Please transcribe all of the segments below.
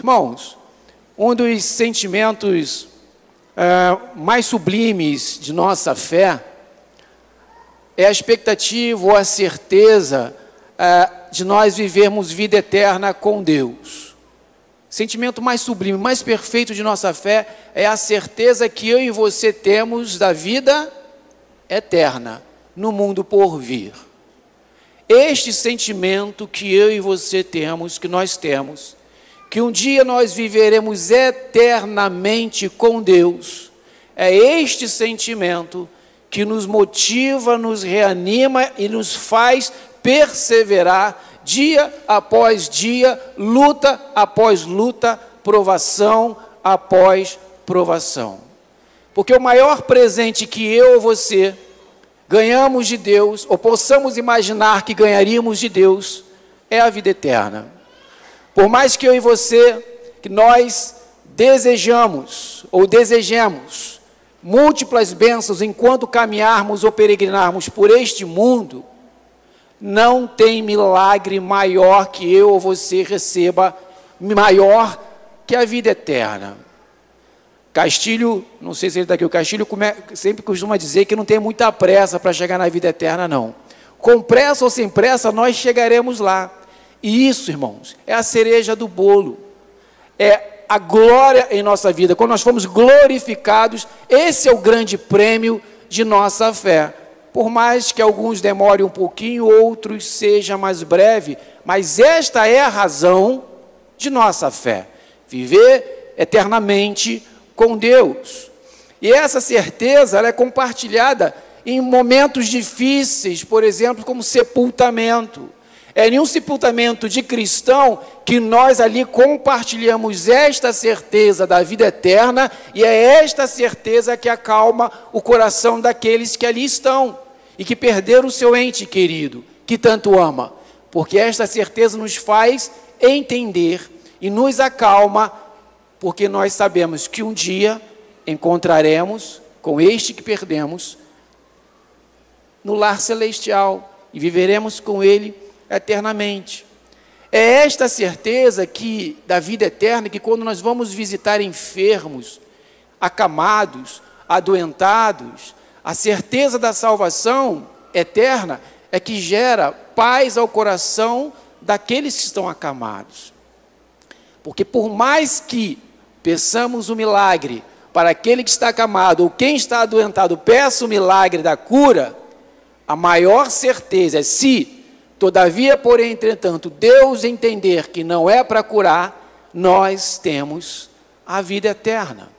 Irmãos, um dos sentimentos é, mais sublimes de nossa fé é a expectativa ou a certeza é, de nós vivermos vida eterna com Deus. Sentimento mais sublime, mais perfeito de nossa fé é a certeza que eu e você temos da vida eterna no mundo por vir. Este sentimento que eu e você temos, que nós temos, que um dia nós viveremos eternamente com Deus, é este sentimento que nos motiva, nos reanima e nos faz perseverar dia após dia, luta após luta, provação após provação. Porque o maior presente que eu ou você ganhamos de Deus, ou possamos imaginar que ganharíamos de Deus, é a vida eterna. Por mais que eu e você, que nós desejamos ou desejemos múltiplas bênçãos enquanto caminharmos ou peregrinarmos por este mundo, não tem milagre maior que eu ou você receba, maior que a vida eterna. Castilho, não sei se ele está aqui, o Castilho sempre costuma dizer que não tem muita pressa para chegar na vida eterna, não. Com pressa ou sem pressa, nós chegaremos lá. E isso, irmãos, é a cereja do bolo. É a glória em nossa vida. Quando nós fomos glorificados, esse é o grande prêmio de nossa fé. Por mais que alguns demorem um pouquinho, outros seja mais breve, mas esta é a razão de nossa fé. Viver eternamente com Deus. E essa certeza é compartilhada em momentos difíceis, por exemplo, como sepultamento. É em um sepultamento de cristão que nós ali compartilhamos esta certeza da vida eterna, e é esta certeza que acalma o coração daqueles que ali estão e que perderam o seu ente querido, que tanto ama, porque esta certeza nos faz entender e nos acalma porque nós sabemos que um dia encontraremos com este que perdemos no lar celestial e viveremos com ele eternamente. É esta certeza que da vida eterna que quando nós vamos visitar enfermos, acamados, adoentados, a certeza da salvação eterna é que gera paz ao coração daqueles que estão acamados. Porque por mais que peçamos o milagre para aquele que está acamado ou quem está adoentado, peça o milagre da cura, a maior certeza é se, todavia, porém, entretanto, Deus entender que não é para curar, nós temos a vida eterna.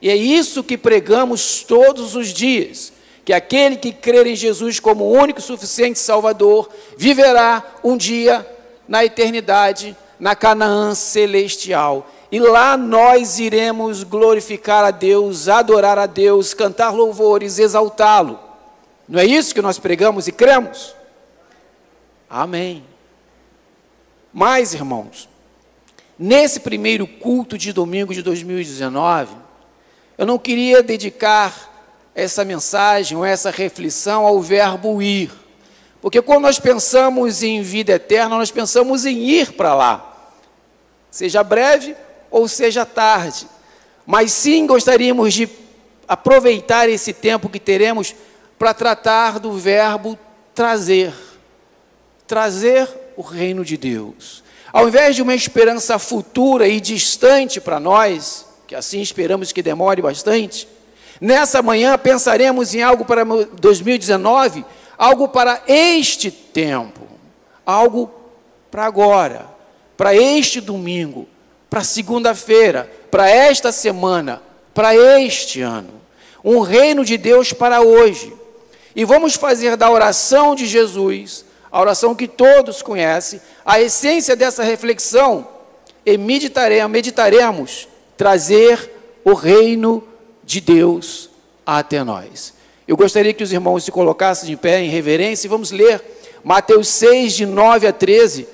E é isso que pregamos todos os dias, que aquele que crer em Jesus como o único e suficiente Salvador viverá um dia na eternidade, na Canaã celestial. E lá nós iremos glorificar a Deus, adorar a Deus, cantar louvores, exaltá-lo. Não é isso que nós pregamos e cremos? Amém. Mas, irmãos, nesse primeiro culto de domingo de 2019, eu não queria dedicar essa mensagem ou essa reflexão ao verbo ir. Porque quando nós pensamos em vida eterna, nós pensamos em ir para lá. Seja breve ou seja tarde. Mas sim gostaríamos de aproveitar esse tempo que teremos para tratar do verbo trazer. Trazer o reino de Deus. Ao invés de uma esperança futura e distante para nós, que assim esperamos que demore bastante, nessa manhã pensaremos em algo para 2019, algo para este tempo, algo para agora, para este domingo, para segunda-feira, para esta semana, para este ano. Um reino de Deus para hoje. E vamos fazer da oração de Jesus, a oração que todos conhecem, a essência dessa reflexão, e meditaremos, meditaremos trazer o reino de Deus até nós. Eu gostaria que os irmãos se colocassem de pé em reverência e vamos ler Mateus 6, de 9 a 13.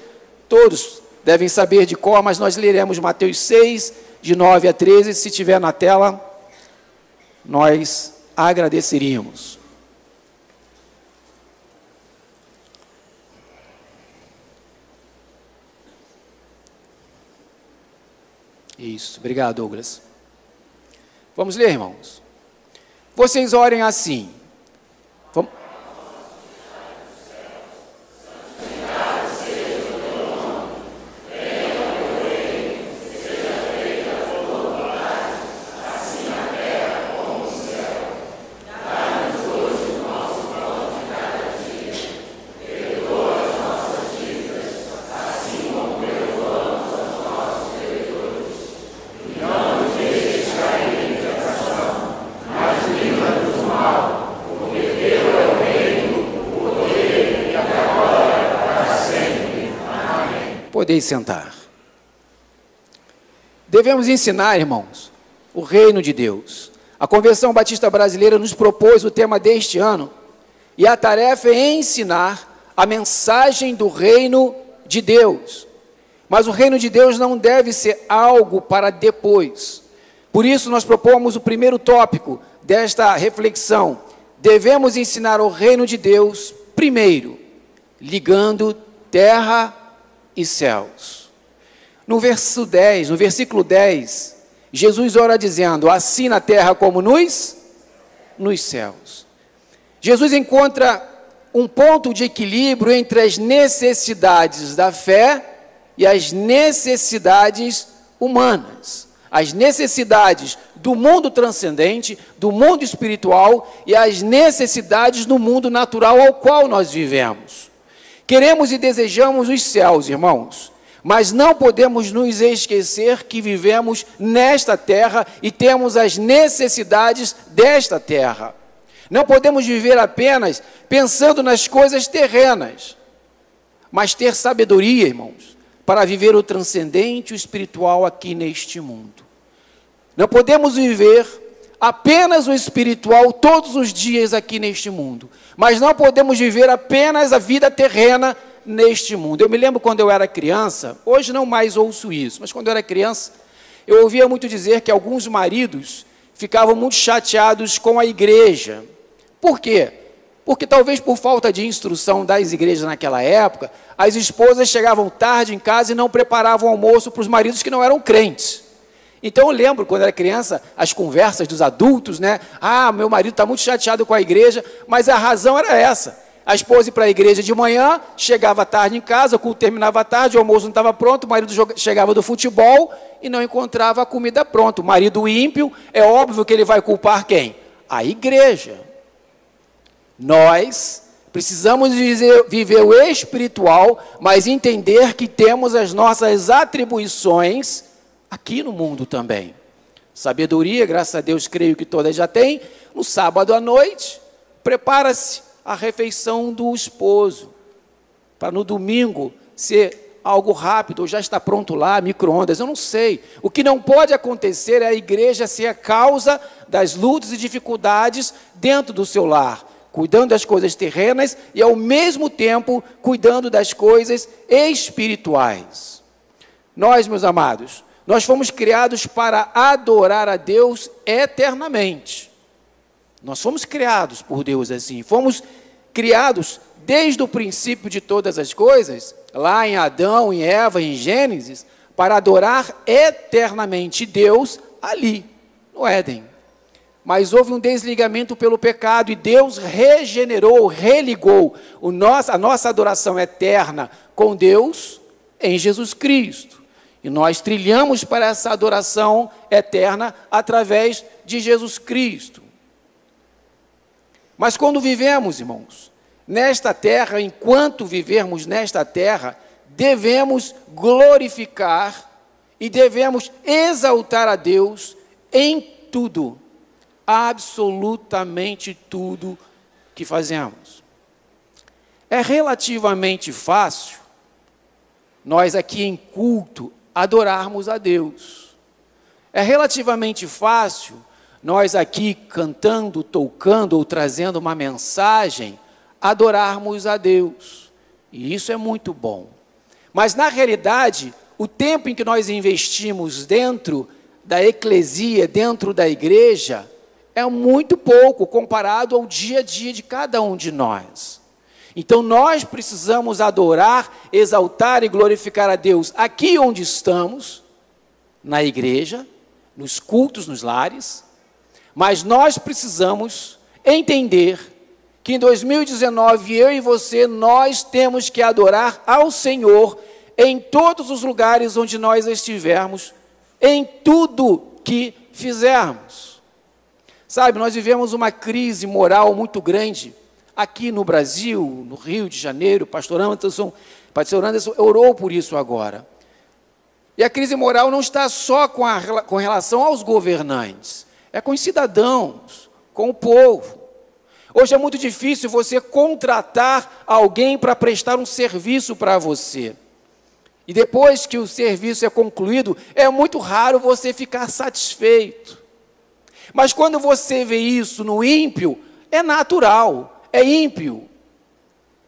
Todos devem saber de cor, mas nós leremos Mateus 6, de 9 a 13. Se tiver na tela, nós agradeceríamos. Isso, obrigado, Douglas. Vamos ler, irmãos. Vocês orem assim. Vamos. Sentar. Devemos ensinar, irmãos, o reino de Deus. A Convenção Batista Brasileira nos propôs o tema deste ano, e a tarefa é ensinar a mensagem do reino de Deus. Mas o reino de Deus não deve ser algo para depois. Por isso, nós propomos o primeiro tópico desta reflexão. Devemos ensinar o reino de Deus primeiro, ligando terra e céus. No verso 10, no versículo 10, Jesus ora dizendo: Assim na terra como nos, nos céus. Jesus encontra um ponto de equilíbrio entre as necessidades da fé e as necessidades humanas. As necessidades do mundo transcendente, do mundo espiritual e as necessidades do mundo natural ao qual nós vivemos. Queremos e desejamos os céus, irmãos, mas não podemos nos esquecer que vivemos nesta terra e temos as necessidades desta terra. Não podemos viver apenas pensando nas coisas terrenas, mas ter sabedoria, irmãos, para viver o transcendente o espiritual aqui neste mundo. Não podemos viver apenas o espiritual todos os dias aqui neste mundo, mas não podemos viver apenas a vida terrena neste mundo. Eu me lembro quando eu era criança, hoje não mais ouço isso, mas quando eu era criança, eu ouvia muito dizer que alguns maridos ficavam muito chateados com a igreja. Por quê? Porque talvez por falta de instrução das igrejas naquela época, as esposas chegavam tarde em casa e não preparavam almoço para os maridos que não eram crentes. Então eu lembro, quando era criança, as conversas dos adultos, né? Ah, meu marido está muito chateado com a igreja, mas a razão era essa. A esposa ia para a igreja de manhã, chegava tarde em casa, o culto terminava tarde, o almoço não estava pronto, o marido chegava do futebol e não encontrava a comida pronta. O marido ímpio, é óbvio que ele vai culpar quem? A igreja. Nós precisamos viver, viver o espiritual, mas entender que temos as nossas atribuições aqui no mundo também. Sabedoria, graças a Deus, creio que todas já têm. No sábado à noite, prepara-se a refeição do esposo, para no domingo ser algo rápido, ou já está pronto lá, micro-ondas, eu não sei. O que não pode acontecer é a igreja ser a causa das lutas e dificuldades dentro do seu lar, cuidando das coisas terrenas e, ao mesmo tempo, cuidando das coisas espirituais. Nós, meus amados, nós fomos criados para adorar a Deus eternamente. Nós fomos criados por Deus assim. Fomos criados desde o princípio de todas as coisas, lá em Adão, em Eva, em Gênesis, para adorar eternamente Deus ali, no Éden. Mas houve um desligamento pelo pecado e Deus regenerou, religou nosso, a nossa adoração eterna com Deus em Jesus Cristo. E nós trilhamos para essa adoração eterna através de Jesus Cristo. Mas quando vivemos, irmãos, nesta terra, enquanto vivermos nesta terra, devemos glorificar e devemos exaltar a Deus em tudo, absolutamente tudo que fazemos. É relativamente fácil nós aqui em culto adorarmos a Deus. É relativamente fácil nós aqui cantando, tocando ou trazendo uma mensagem, adorarmos a Deus. E isso é muito bom. Mas na realidade, o tempo em que nós investimos dentro da eclesia, dentro da igreja, é muito pouco comparado ao dia a dia de cada um de nós. Então nós precisamos adorar, exaltar e glorificar a Deus aqui onde estamos, na igreja, nos cultos, nos lares, mas nós precisamos entender que em 2019 eu e você nós temos que adorar ao Senhor em todos os lugares onde nós estivermos, em tudo que fizermos. Sabe, nós vivemos uma crise moral muito grande aqui no Brasil, no Rio de Janeiro. Pastor Anderson, pastor Anderson orou por isso agora. E a crise moral não está só com, a, com relação aos governantes, é com os cidadãos, com o povo. Hoje é muito difícil você contratar alguém para prestar um serviço para você. E depois que o serviço é concluído, é muito raro você ficar satisfeito. Mas quando você vê isso no ímpio, é natural, é ímpio.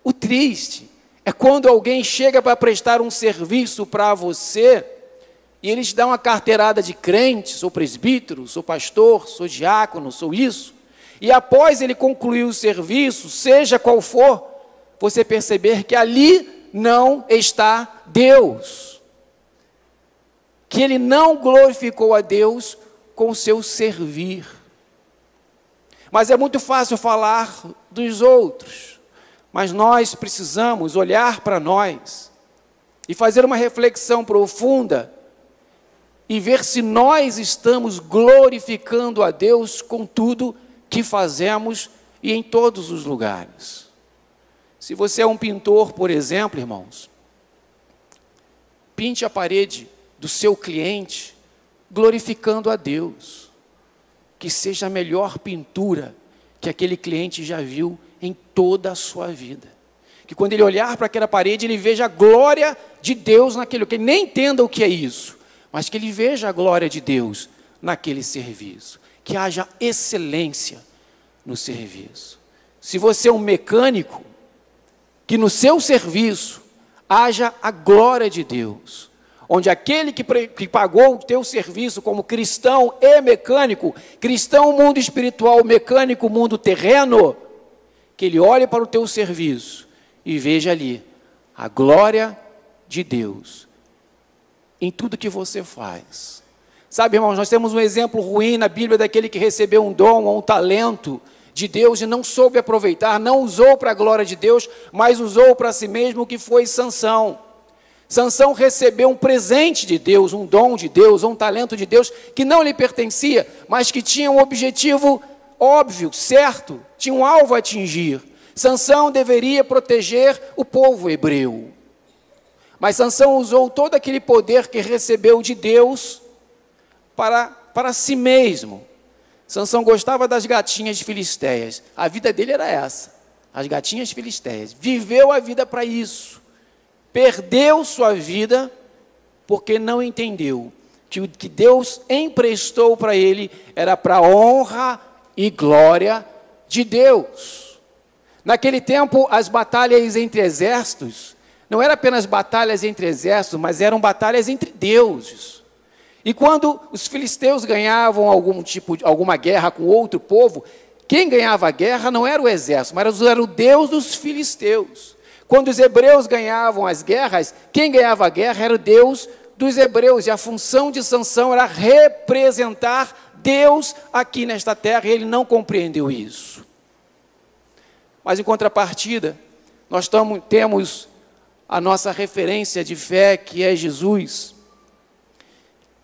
O triste é quando alguém chega para prestar um serviço para você e eles dão uma carteirada de crente, sou presbítero, sou pastor, sou diácono, sou isso. E após ele concluir o serviço, seja qual for, você perceber que ali não está Deus. Que ele não glorificou a Deus com o seu servir. Mas é muito fácil falar dos outros. Mas nós precisamos olhar para nós e fazer uma reflexão profunda e ver se nós estamos glorificando a Deus com tudo que fazemos e em todos os lugares. Se você é um pintor, por exemplo, irmãos, pinte a parede do seu cliente glorificando a Deus. Que seja a melhor pintura que aquele cliente já viu em toda a sua vida. Que quando ele olhar para aquela parede, ele veja a glória de Deus naquele, que ele nem entenda o que é isso, mas que ele veja a glória de Deus naquele serviço, que haja excelência no serviço. Se você é um mecânico, que no seu serviço haja a glória de Deus, onde aquele que, que pagou o teu serviço como cristão e mecânico, cristão mundo espiritual, mecânico mundo terreno, que ele olhe para o teu serviço e veja ali a glória de Deus em tudo que você faz. Sabe, irmãos, nós temos um exemplo ruim na Bíblia daquele que recebeu um dom ou um talento de Deus e não soube aproveitar, não usou para a glória de Deus, mas usou para si mesmo, que foi Sansão. Sansão recebeu um presente de Deus, um dom de Deus, um talento de Deus que não lhe pertencia, mas que tinha um objetivo óbvio, certo, tinha um alvo a atingir. Sansão deveria proteger o povo hebreu. Mas Sansão usou todo aquele poder que recebeu de Deus para, para si mesmo. Sansão gostava das gatinhas filisteias. A vida dele era essa. As gatinhas filisteias. Viveu a vida para isso. Perdeu sua vida porque não entendeu que o que Deus emprestou para ele era para honra e glória de Deus. Naquele tempo, as batalhas entre exércitos não eram apenas batalhas entre exércitos, mas eram batalhas entre deuses. E quando os filisteus ganhavam algum tipo de, alguma guerra com outro povo, quem ganhava a guerra não era o exército, mas era o Deus dos filisteus. Quando os hebreus ganhavam as guerras, quem ganhava a guerra era o Deus dos hebreus, e a função de Sansão era representar Deus aqui nesta terra, e ele não compreendeu isso. Mas em contrapartida, nós tamo, temos a nossa referência de fé, que é Jesus.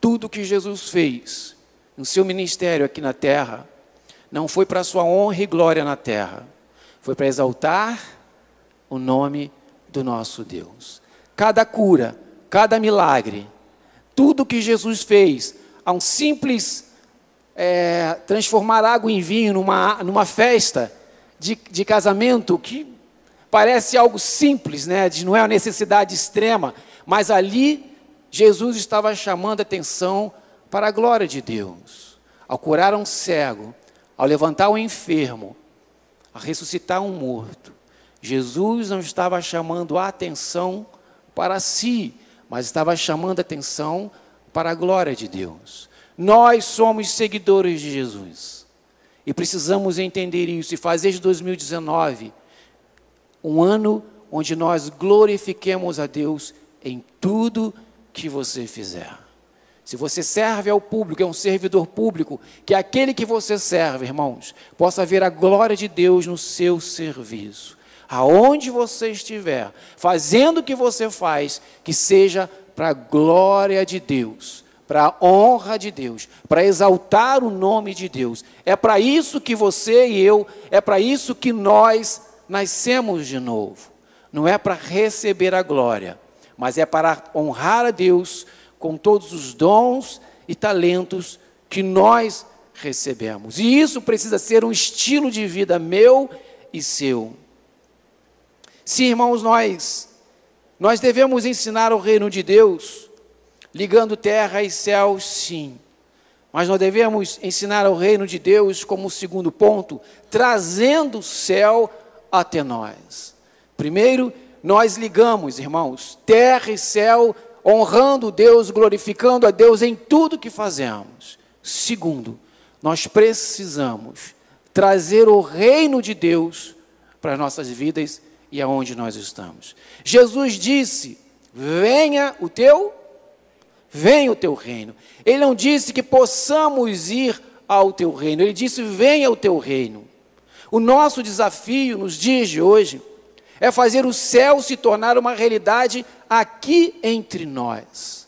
Tudo que Jesus fez no seu ministério aqui na terra, não foi para sua honra e glória na terra, foi para exaltar o nome do nosso Deus. Cada cura, cada milagre, tudo que Jesus fez, a um simples é, transformar água em vinho numa, numa festa de, de casamento, que Parece algo simples, né? Não é uma necessidade extrema, mas ali Jesus estava chamando atenção para a glória de Deus. Ao curar um cego, ao levantar um enfermo, a ressuscitar um morto, Jesus não estava chamando a atenção para si, mas estava chamando a atenção para a glória de Deus. Nós somos seguidores de Jesus e precisamos entender isso e fazer de 2019 um ano onde nós glorifiquemos a Deus em tudo que você fizer. Se você serve ao público, é um servidor público, que aquele que você serve, irmãos, possa ver a glória de Deus no seu serviço. Aonde você estiver, fazendo o que você faz, que seja para a glória de Deus, para a honra de Deus, para exaltar o nome de Deus. É para isso que você e eu, é para isso que nós nascemos de novo. Não é para receber a glória, mas é para honrar a Deus com todos os dons e talentos que nós recebemos. E isso precisa ser um estilo de vida meu e seu. Sim, irmãos, nós nós devemos ensinar o reino de Deus, ligando terra e céu, sim. Mas nós devemos ensinar o reino de Deus como segundo ponto, trazendo o céu até nós. Primeiro, nós ligamos, irmãos, terra e céu honrando Deus, glorificando a Deus em tudo que fazemos. Segundo, nós precisamos trazer o reino de Deus para as nossas vidas e aonde nós estamos. Jesus disse: Venha o teu, venha o teu reino. Ele não disse que possamos ir ao teu reino, ele disse: Venha o teu reino. O nosso desafio nos dias de hoje é fazer o céu se tornar uma realidade aqui entre nós.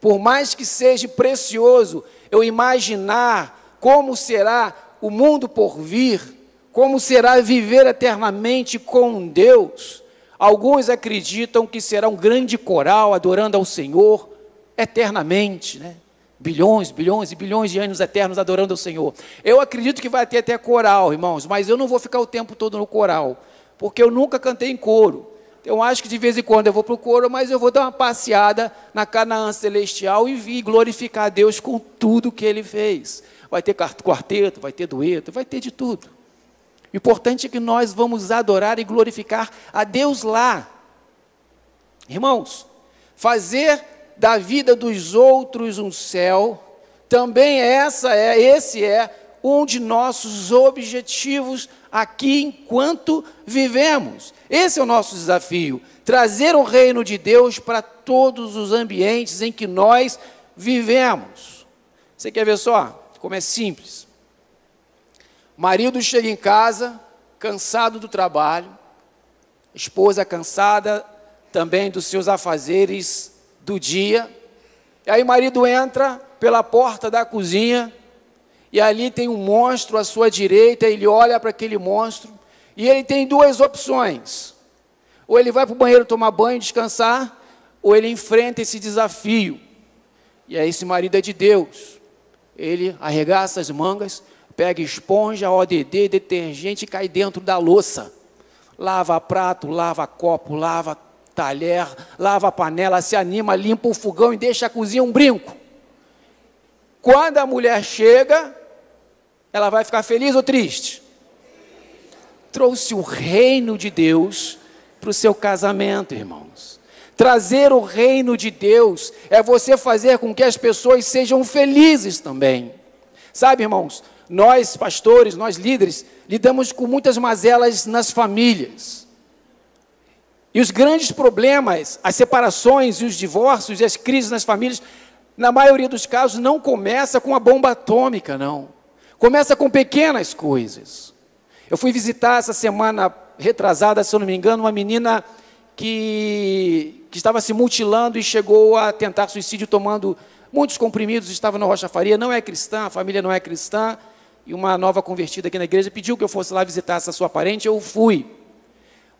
Por mais que seja precioso eu imaginar como será o mundo por vir, como será viver eternamente com Deus, alguns acreditam que será um grande coral adorando ao Senhor eternamente, né? Bilhões, bilhões e bilhões de anos eternos adorando ao Senhor. Eu acredito que vai ter até coral, irmãos, mas eu não vou ficar o tempo todo no coral porque eu nunca cantei em coro. Eu acho que de vez em quando eu vou para o coro, mas eu vou dar uma passeada na Canaã Celestial e vi glorificar a Deus com tudo que Ele fez. Vai ter quarteto, vai ter dueto, vai ter de tudo. O importante é que nós vamos adorar e glorificar a Deus lá. Irmãos, fazer da vida dos outros um céu, também essa é, esse é um de nossos objetivos aqui enquanto vivemos. Esse é o nosso desafio: trazer o reino de Deus para todos os ambientes em que nós vivemos. Você quer ver só como é simples? Marido chega em casa, cansado do trabalho, esposa cansada também dos seus afazeres do dia. E aí, marido entra pela porta da cozinha e ali tem um monstro à sua direita, ele olha para aquele monstro, e ele tem duas opções: ou ele vai para o banheiro tomar banho, descansar, ou ele enfrenta esse desafio. E aí, esse marido é de Deus. Ele arregaça as mangas, pega esponja, ODD, detergente e cai dentro da louça. Lava prato, lava copo, lava talher, lava panela, se anima, limpa o fogão e deixa a cozinha um brinco. Quando a mulher chega, ela vai ficar feliz ou triste? Trouxe o reino de Deus para o seu casamento, irmãos. Trazer o reino de Deus é você fazer com que as pessoas sejam felizes também. Sabe, irmãos, nós pastores, nós líderes, lidamos com muitas mazelas nas famílias. E os grandes problemas, as separações e os divórcios e as crises nas famílias, na maioria dos casos, não começa com a bomba atômica, não. Começa com pequenas coisas. Eu fui visitar essa semana retrasada, se eu não me engano, uma menina que, que estava se mutilando e chegou a tentar suicídio tomando muitos comprimidos, estava na Rocha Faria, não é cristã, a família não é cristã, e uma nova convertida aqui na igreja pediu que eu fosse lá visitar essa sua parente, eu fui.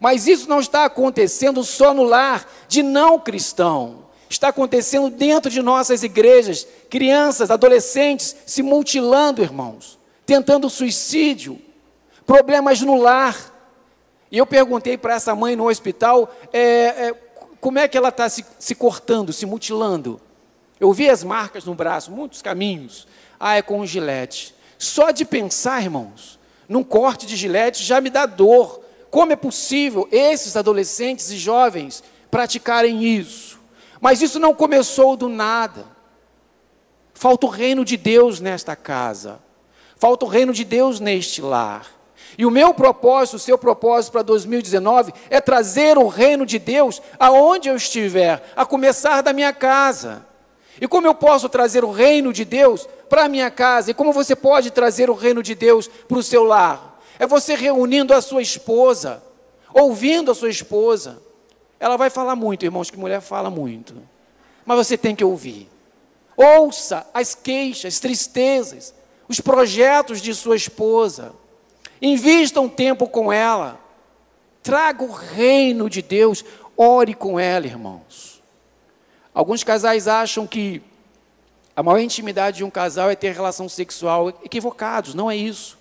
Mas isso não está acontecendo só no lar de não cristão está acontecendo dentro de nossas igrejas. Crianças, adolescentes se mutilando, irmãos, tentando suicídio, problemas no lar. E eu perguntei para essa mãe no hospital é, é, como é que ela está se, se cortando, se mutilando. Eu vi as marcas no braço, muitos caminhos. Ah, é com um gilete. Só de pensar, irmãos, num corte de gilete já me dá dor. Como é possível esses adolescentes e jovens praticarem isso? Mas isso não começou do nada. Falta o reino de Deus nesta casa. Falta o reino de Deus neste lar. E o meu propósito, o seu propósito para 2019 é trazer o reino de Deus aonde eu estiver, a começar da minha casa. E como eu posso trazer o reino de Deus para a minha casa? E como você pode trazer o reino de Deus para o seu lar? É você reunindo a sua esposa, ouvindo a sua esposa. Ela vai falar muito, irmãos, que mulher fala muito. Mas você tem que ouvir. Ouça as queixas, tristezas, os projetos de sua esposa. Invista um tempo com ela. Traga o reino de Deus. Ore com ela, irmãos. Alguns casais acham que a maior intimidade de um casal é ter relação sexual. Equivocados, não é isso.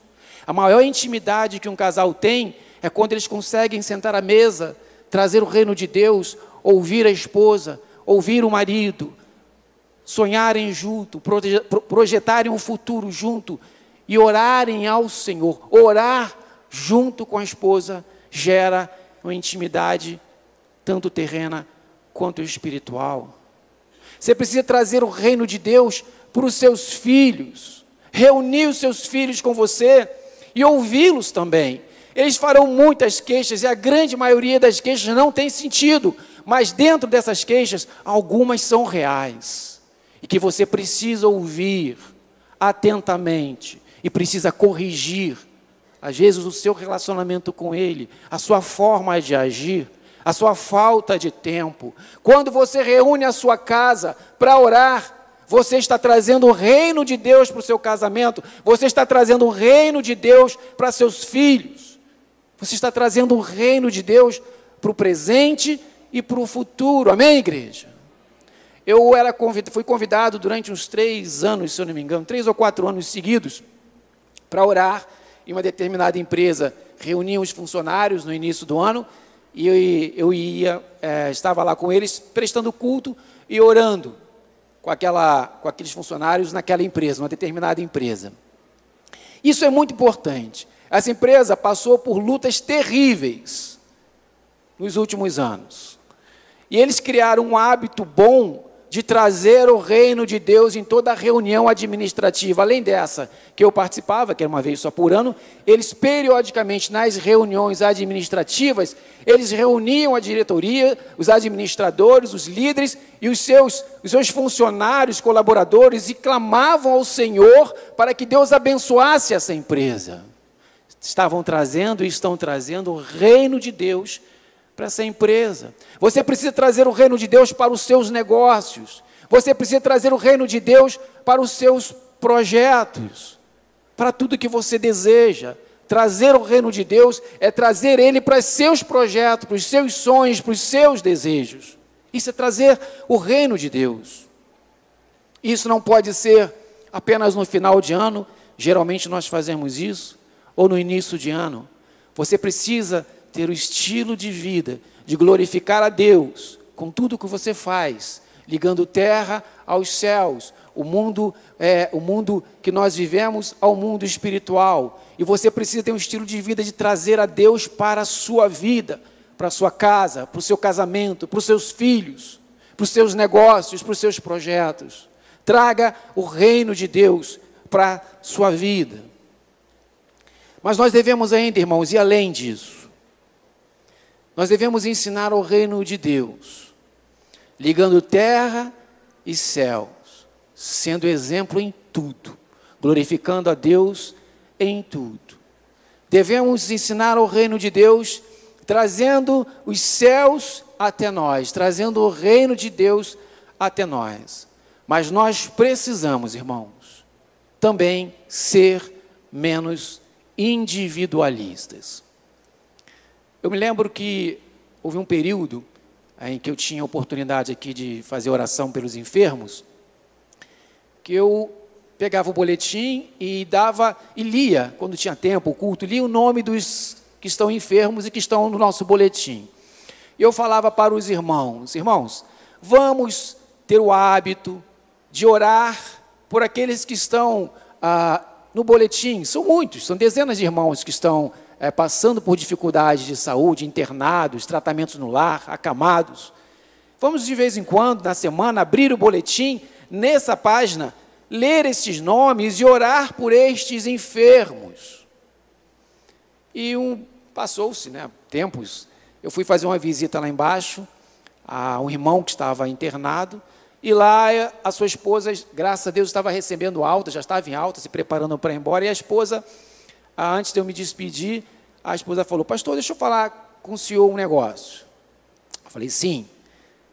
A maior intimidade que um casal tem é quando eles conseguem sentar à mesa, trazer o reino de Deus, ouvir a esposa, ouvir o marido, sonharem junto, projetarem um futuro junto e orarem ao Senhor. Orar junto com a esposa gera uma intimidade tanto terrena quanto espiritual. Você precisa trazer o reino de Deus para os seus filhos, reunir os seus filhos com você e ouvi-los também. Eles farão muitas queixas e a grande maioria das queixas não tem sentido, mas dentro dessas queixas, algumas são reais e que você precisa ouvir atentamente e precisa corrigir. Às vezes, o seu relacionamento com Ele, a sua forma de agir a sua falta de tempo. Quando você reúne a sua casa para orar, você está trazendo o reino de Deus para o seu casamento, você está trazendo o reino de Deus para seus filhos, você está trazendo o reino de Deus para o presente e para o futuro. Amém, igreja? Eu era convidado, fui convidado durante uns três anos, se eu não me engano, três ou quatro anos seguidos, para orar em uma determinada empresa. Reuniam os funcionários no início do ano e eu ia, é, estava lá com eles, prestando culto e orando com, aquela, com aqueles funcionários naquela empresa, uma determinada empresa. Isso é muito importante. Essa empresa passou por lutas terríveis nos últimos anos. E eles criaram um hábito bom de trazer o reino de Deus em toda a reunião administrativa. Além dessa, que eu participava, que era uma vez só por ano, eles periodicamente nas reuniões administrativas, eles reuniam a diretoria, os administradores, os líderes e os seus, os seus funcionários, colaboradores e clamavam ao Senhor para que Deus abençoasse essa empresa. Estavam trazendo e estão trazendo o reino de Deus para essa empresa. Você precisa trazer o reino de Deus para os seus negócios. Você precisa trazer o reino de Deus para os seus projetos, para tudo que você deseja. Trazer o reino de Deus é trazer ele para os seus projetos, para os seus sonhos, para os seus desejos. Isso é trazer o reino de Deus. Isso não pode ser apenas no final de ano, geralmente nós fazemos isso, ou no início de ano. Você precisa ter o estilo de vida de glorificar a Deus com tudo que você faz, ligando terra aos céus, o mundo é o mundo que nós vivemos ao mundo espiritual. E você precisa ter um estilo de vida de trazer a Deus para a sua vida, para a sua casa, para o seu casamento, para os seus filhos, para os seus negócios, para os seus projetos. Traga o reino de Deus para a sua vida. Mas nós devemos ainda, irmãos, ir além disso. Nós devemos ensinar o reino de Deus, ligando terra e céus, sendo exemplo em tudo, glorificando a Deus em tudo. Devemos ensinar o reino de Deus, trazendo os céus até nós, trazendo o reino de Deus até nós. Mas nós precisamos, irmãos, também ser menos individualistas. Eu me lembro que houve um período em que eu tinha oportunidade aqui de fazer oração pelos enfermos, que eu pegava o boletim e dava e lia, quando tinha tempo, o culto, lia o nome dos que estão enfermos e que estão no nosso boletim. E eu falava para os irmãos: irmãos, vamos ter o hábito de orar por aqueles que estão ah, no boletim. São muitos, são dezenas de irmãos que estão é, passando por dificuldades de saúde, internados, tratamentos no lar, acamados. Vamos de vez em quando, na semana, abrir o boletim, nessa página, ler estes nomes e orar por estes enfermos. E um passou-se, né, tempos, eu fui fazer uma visita lá embaixo a um irmão que estava internado E lá a sua esposa, graças a Deus, estava recebendo alta, já estava em alta, se preparando para ir embora. E a esposa, antes de eu me despedir, a esposa falou: Pastor, deixa eu falar com o senhor um negócio. Eu falei: Sim.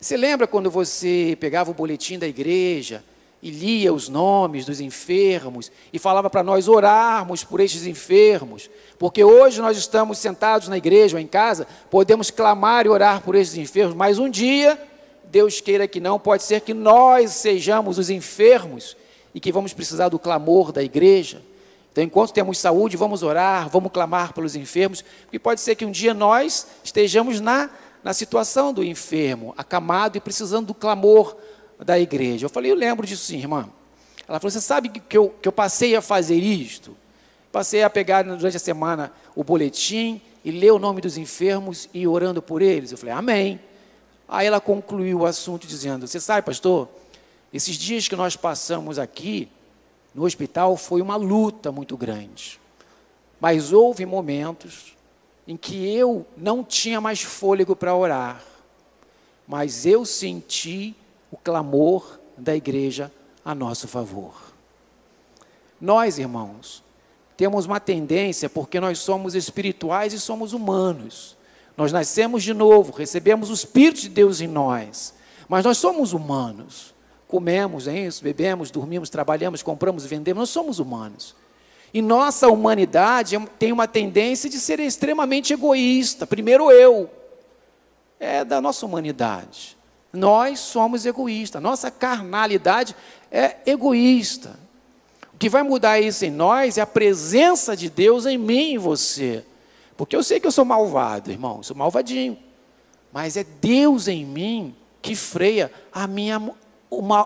Você lembra quando você pegava o boletim da igreja e lia os nomes dos enfermos e falava para nós orarmos por estes enfermos? Porque hoje nós estamos sentados na igreja ou em casa, podemos clamar e orar por estes enfermos, mas um dia Deus queira que não, pode ser que nós sejamos os enfermos e que vamos precisar do clamor da igreja. Então, enquanto temos saúde, vamos orar, vamos clamar pelos enfermos, porque pode ser que um dia nós estejamos na, na situação do enfermo, acamado e precisando do clamor da igreja. Eu falei, eu lembro disso sim, irmã. Ela falou, você sabe que eu, que eu passei a fazer isto? Passei a pegar durante a semana o boletim e ler o nome dos enfermos e orando por eles. Eu falei, amém. Aí ela concluiu o assunto dizendo: Você sabe, pastor, esses dias que nós passamos aqui no hospital foi uma luta muito grande. Mas houve momentos em que eu não tinha mais fôlego para orar, mas eu senti o clamor da igreja a nosso favor. Nós, irmãos, temos uma tendência, porque nós somos espirituais e somos humanos, nós nascemos de novo, recebemos o Espírito de Deus em nós, mas nós somos humanos. Comemos, é isso, bebemos, dormimos, trabalhamos, compramos, vendemos, nós somos humanos. E nossa humanidade é tem uma tendência de ser extremamente egoísta. Primeiro eu. É da nossa humanidade. Nós somos egoístas. Nossa carnalidade é egoísta. O que vai mudar isso em nós é a presença de Deus em mim e você. Porque eu sei que eu sou malvado, irmão, sou malvadinho. Mas é Deus em mim que freia a minha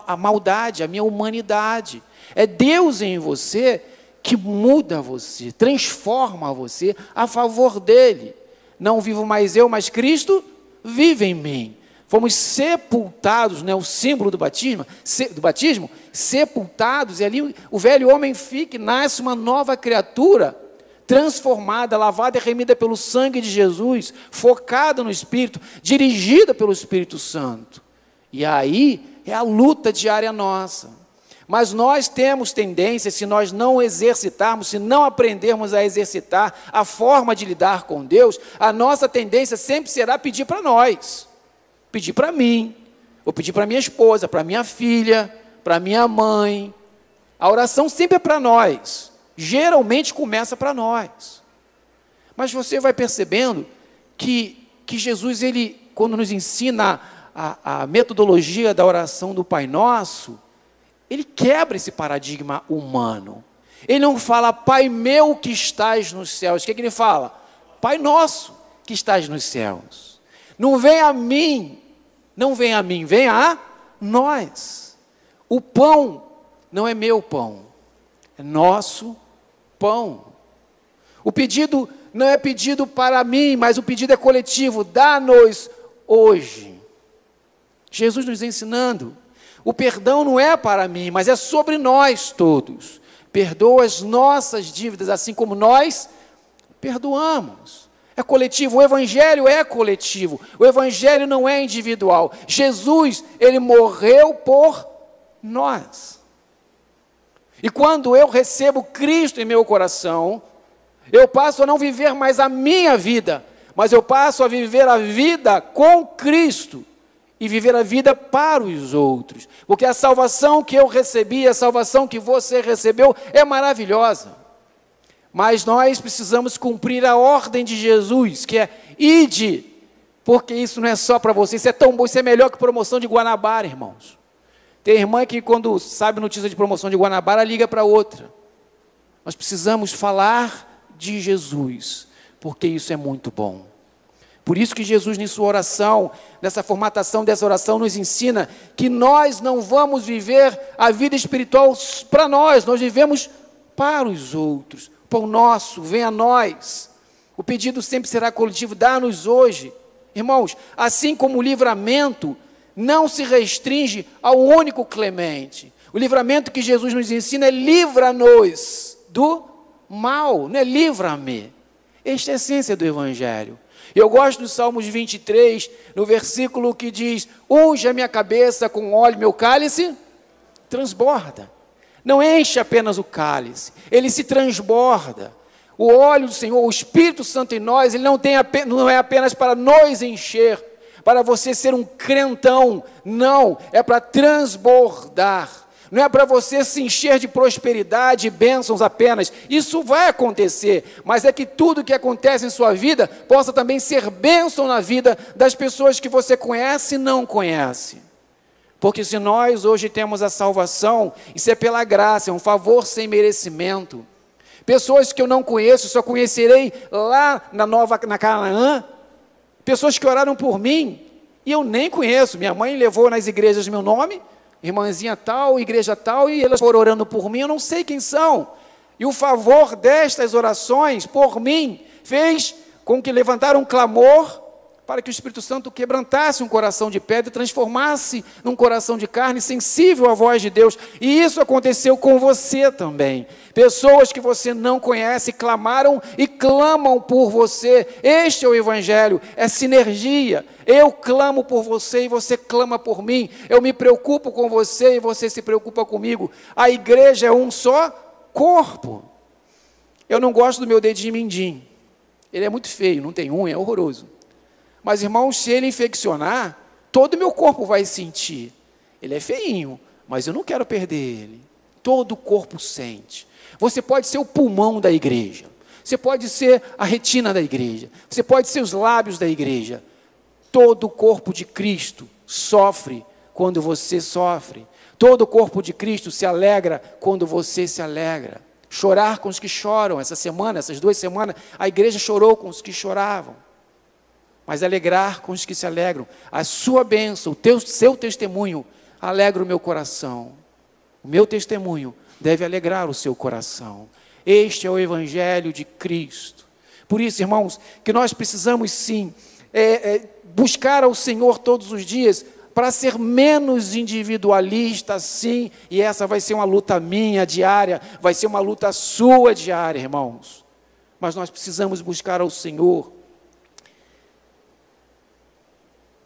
a maldade, a minha humanidade. É Deus em você que muda você, transforma você a favor dele. Não vivo mais eu, mas Cristo vive em mim. Fomos sepultados, né, o símbolo do batismo, do batismo, sepultados, e ali o velho homem fica e nasce uma nova criatura transformada, lavada e remida pelo sangue de Jesus, focada no Espírito, dirigida pelo Espírito Santo. E aí é a luta diária nossa. Mas nós temos tendência, se nós não exercitarmos, se não aprendermos a exercitar a forma de lidar com Deus, a nossa tendência sempre será pedir para nós, pedir para mim, ou pedir para minha esposa, para minha filha, para minha mãe. A oração sempre é para nós geralmente começa para nós. Mas você vai percebendo que, que Jesus, ele, quando nos ensina a, a metodologia da oração do Pai Nosso, ele quebra esse paradigma humano. Ele não fala, Pai meu que estás nos céus. O que, é que ele fala? Pai nosso que estás nos céus. Não vem a mim, não vem a mim, vem a nós. O pão não é meu pão, é nosso pão. O pedido não é pedido para mim, mas o pedido é coletivo. Dá-nos hoje. Jesus nos ensinando. O perdão não é para mim, mas é sobre nós todos. Perdoa as nossas dívidas, assim como nós perdoamos. É coletivo, o evangelho é coletivo. O evangelho não é individual. Jesus, ele morreu por nós. E quando eu recebo Cristo em meu coração, eu passo a não viver mais a minha vida, mas eu passo a viver a vida com Cristo e viver a vida para os outros. Porque a salvação que eu recebi, a salvação que você recebeu é maravilhosa. Mas nós precisamos cumprir a ordem de Jesus, que é ide, porque isso não é só para você, isso é tão bom, isso é melhor que promoção de Guanabara, irmãos. Tem irmã que, quando sabe notícia de promoção de Guanabara, liga para outra. Nós precisamos falar de Jesus, porque isso é muito bom. Por isso que Jesus, em sua oração, nessa formatação dessa oração, nos ensina que nós não vamos viver a vida espiritual para nós, nós vivemos para os outros. Pão nosso, vem a nós. O pedido sempre será coletivo, dá-nos hoje. Irmãos, assim como o livramento não se restringe ao único clemente. O livramento que Jesus nos ensina é livra-nos do mal, não é livra-me. Esta é a essência do Evangelho. Eu gosto do Salmos 23, no versículo que diz: Unge a minha cabeça com óleo, meu cálice transborda. Não enche apenas o cálice, ele se transborda. O óleo do Senhor, o Espírito Santo em nós, ele não, tem, não é apenas para nos encher, para você ser um crentão, não, é para transbordar não é para você se encher de prosperidade e bênçãos apenas. Isso vai acontecer, mas é que tudo que acontece em sua vida possa também ser bênção na vida das pessoas que você conhece e não conhece. Porque se nós hoje temos a salvação, isso é pela graça, é um favor sem merecimento. Pessoas que eu não conheço, só conhecerei lá na Nova na Canaã. Pessoas que oraram por mim e eu nem conheço. Minha mãe levou nas igrejas meu nome, irmãzinha tal, igreja tal, e elas foram orando por mim, eu não sei quem são. E o favor destas orações por mim fez com que levantaram um clamor para que o Espírito Santo quebrantasse um coração de pedra e transformasse num coração de carne sensível à voz de Deus. E isso aconteceu com você também. Pessoas que você não conhece clamaram e clamam por você. Este é o Evangelho, é sinergia. Eu clamo por você e você clama por mim. Eu me preocupo com você e você se preocupa comigo. A igreja é um só corpo. Eu não gosto do meu dedinho mindim. Ele é muito feio, não tem unha, é horroroso. Mas, irmãos, se ele infeccionar, todo o meu corpo vai sentir. Ele é feinho, mas eu não quero perder ele. Todo o corpo sente. Você pode ser o pulmão da igreja. Você pode ser a retina da igreja. Você pode ser os lábios da igreja. Todo o corpo de Cristo sofre quando você sofre. Todo o corpo de Cristo se alegra quando você se alegra. Chorar com os que choram. Essa semana, essas duas semanas, a igreja chorou com os que choravam mas alegrar com os que se alegram. A sua bênção, o teu, seu testemunho, alegra o meu coração. O meu testemunho deve alegrar o seu coração. Este é o Evangelho de Cristo. Por isso, irmãos, que nós precisamos sim é, é, buscar ao Senhor todos os dias para ser menos individualista, sim, e essa vai ser uma luta minha diária, vai ser uma luta sua diária, irmãos. Mas nós precisamos buscar ao Senhor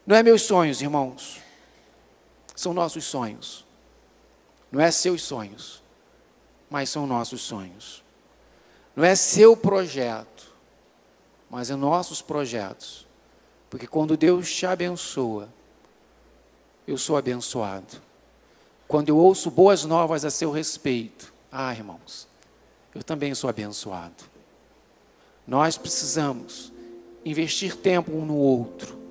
Não é meus sonhos, irmãos. São nossos sonhos. Não é seus sonhos, mas são nossos sonhos. Não é seu projeto, mas é nossos projetos. Porque quando Deus te abençoa, eu sou abençoado. Quando eu ouço boas novas a seu respeito, ah, irmãos, eu também sou abençoado. Nós precisamos investir tempo um no outro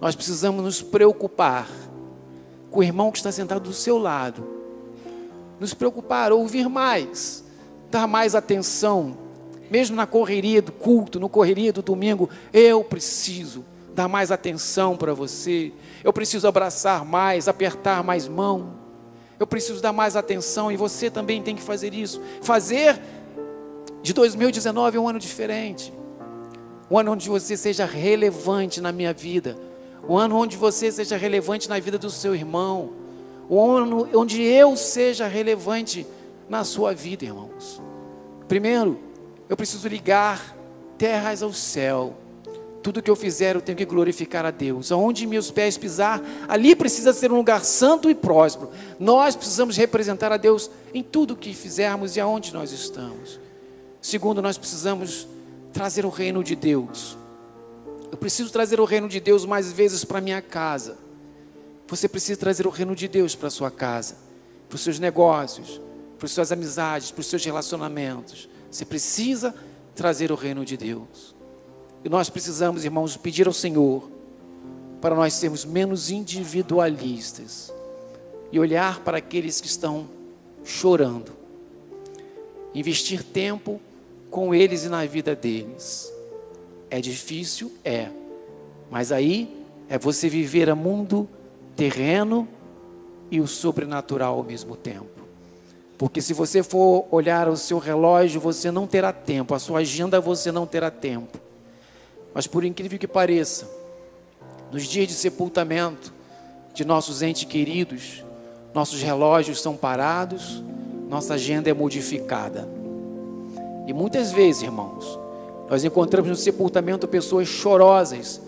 nós precisamos nos preocupar com o irmão que está sentado do seu lado. Nos preocupar, ouvir mais, dar mais atenção, mesmo na correria do culto, no correria do domingo, eu preciso dar mais atenção para você. Eu preciso abraçar mais, apertar mais mão. Eu preciso dar mais atenção e você também tem que fazer isso. Fazer de 2019 um ano diferente. Um ano onde você seja relevante na minha vida o ano onde você seja relevante na vida do seu irmão, o ano onde eu seja relevante na sua vida, irmãos. Primeiro, eu preciso ligar terras ao céu. Tudo que eu fizer, eu tenho que glorificar a Deus. Aonde meus pés pisar, ali precisa ser um lugar santo e próspero. Nós precisamos representar a Deus em tudo que fizermos e aonde nós estamos. Segundo, nós precisamos trazer o reino de Deus eu preciso trazer o reino de Deus mais vezes para minha casa. Você precisa trazer o reino de Deus para sua casa, para os seus negócios, para as suas amizades, para os seus relacionamentos. Você precisa trazer o reino de Deus. E nós precisamos, irmãos, pedir ao Senhor para nós sermos menos individualistas e olhar para aqueles que estão chorando. Investir tempo com eles e na vida deles é difícil? É. Mas aí é você viver a mundo terreno e o sobrenatural ao mesmo tempo. Porque se você for olhar o seu relógio, você não terá tempo, a sua agenda você não terá tempo. Mas por incrível que pareça, nos dias de sepultamento de nossos entes queridos, nossos relógios são parados, nossa agenda é modificada. E muitas vezes, irmãos, Nós encontramos no sepultamento pessoas chorosas,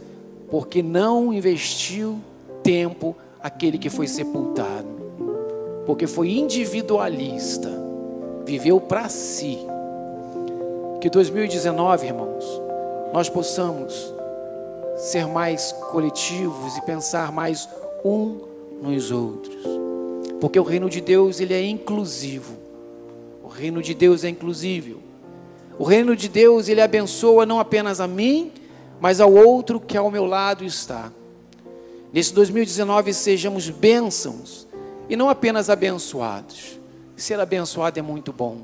porque não investiu tempo aquele que foi sepultado, porque foi individualista, viveu para si. Que 2019, irmãos, nós possamos ser mais coletivos e pensar mais um nos outros. Porque o reino de Deus, ele é inclusivo. O reino de Deus é inclusível. O reino de Deus, ele abençoa não apenas a mim, mas ao outro que ao meu lado está. Nesse 2019 sejamos bênçãos e não apenas abençoados. Ser abençoado é muito bom,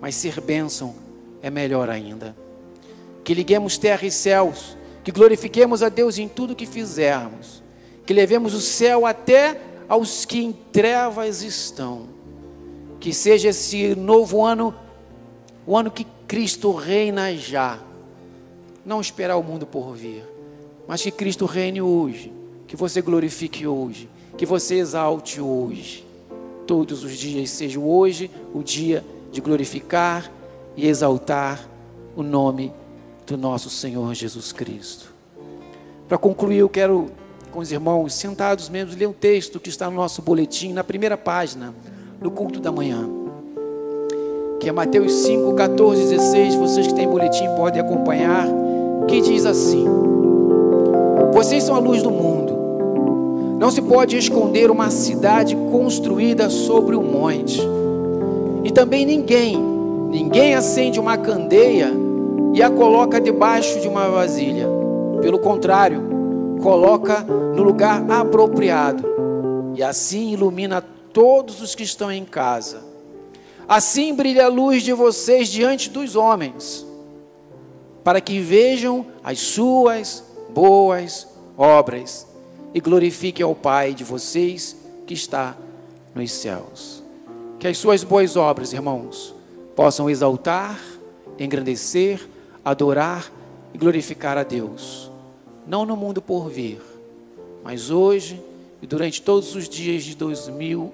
mas ser bênção é melhor ainda. Que liguemos terra e céus, que glorifiquemos a Deus em tudo que fizermos, que levemos o céu até aos que em trevas estão. Que seja esse novo ano, o ano que Cristo reina já. Não esperar o mundo por vir, mas que Cristo reine hoje, que você glorifique hoje, que você exalte hoje. Todos os dias seja hoje o dia de glorificar e exaltar o nome do nosso Senhor Jesus Cristo. Para concluir, eu quero com os irmãos sentados mesmo ler um texto que está no nosso boletim, na primeira página, no culto da manhã. Que é Mateus 5, 14, 16. Vocês que têm boletim podem acompanhar. Que diz assim: Vocês são a luz do mundo. Não se pode esconder uma cidade construída sobre um monte. E também ninguém, ninguém acende uma candeia e a coloca debaixo de uma vasilha. Pelo contrário, coloca no lugar apropriado e assim ilumina todos os que estão em casa. Assim brilha a luz de vocês diante dos homens, para que vejam as suas boas obras e glorifiquem ao Pai de vocês que está nos céus. Que as suas boas obras, irmãos, possam exaltar, engrandecer, adorar e glorificar a Deus não no mundo por vir, mas hoje e durante todos os dias de 2019.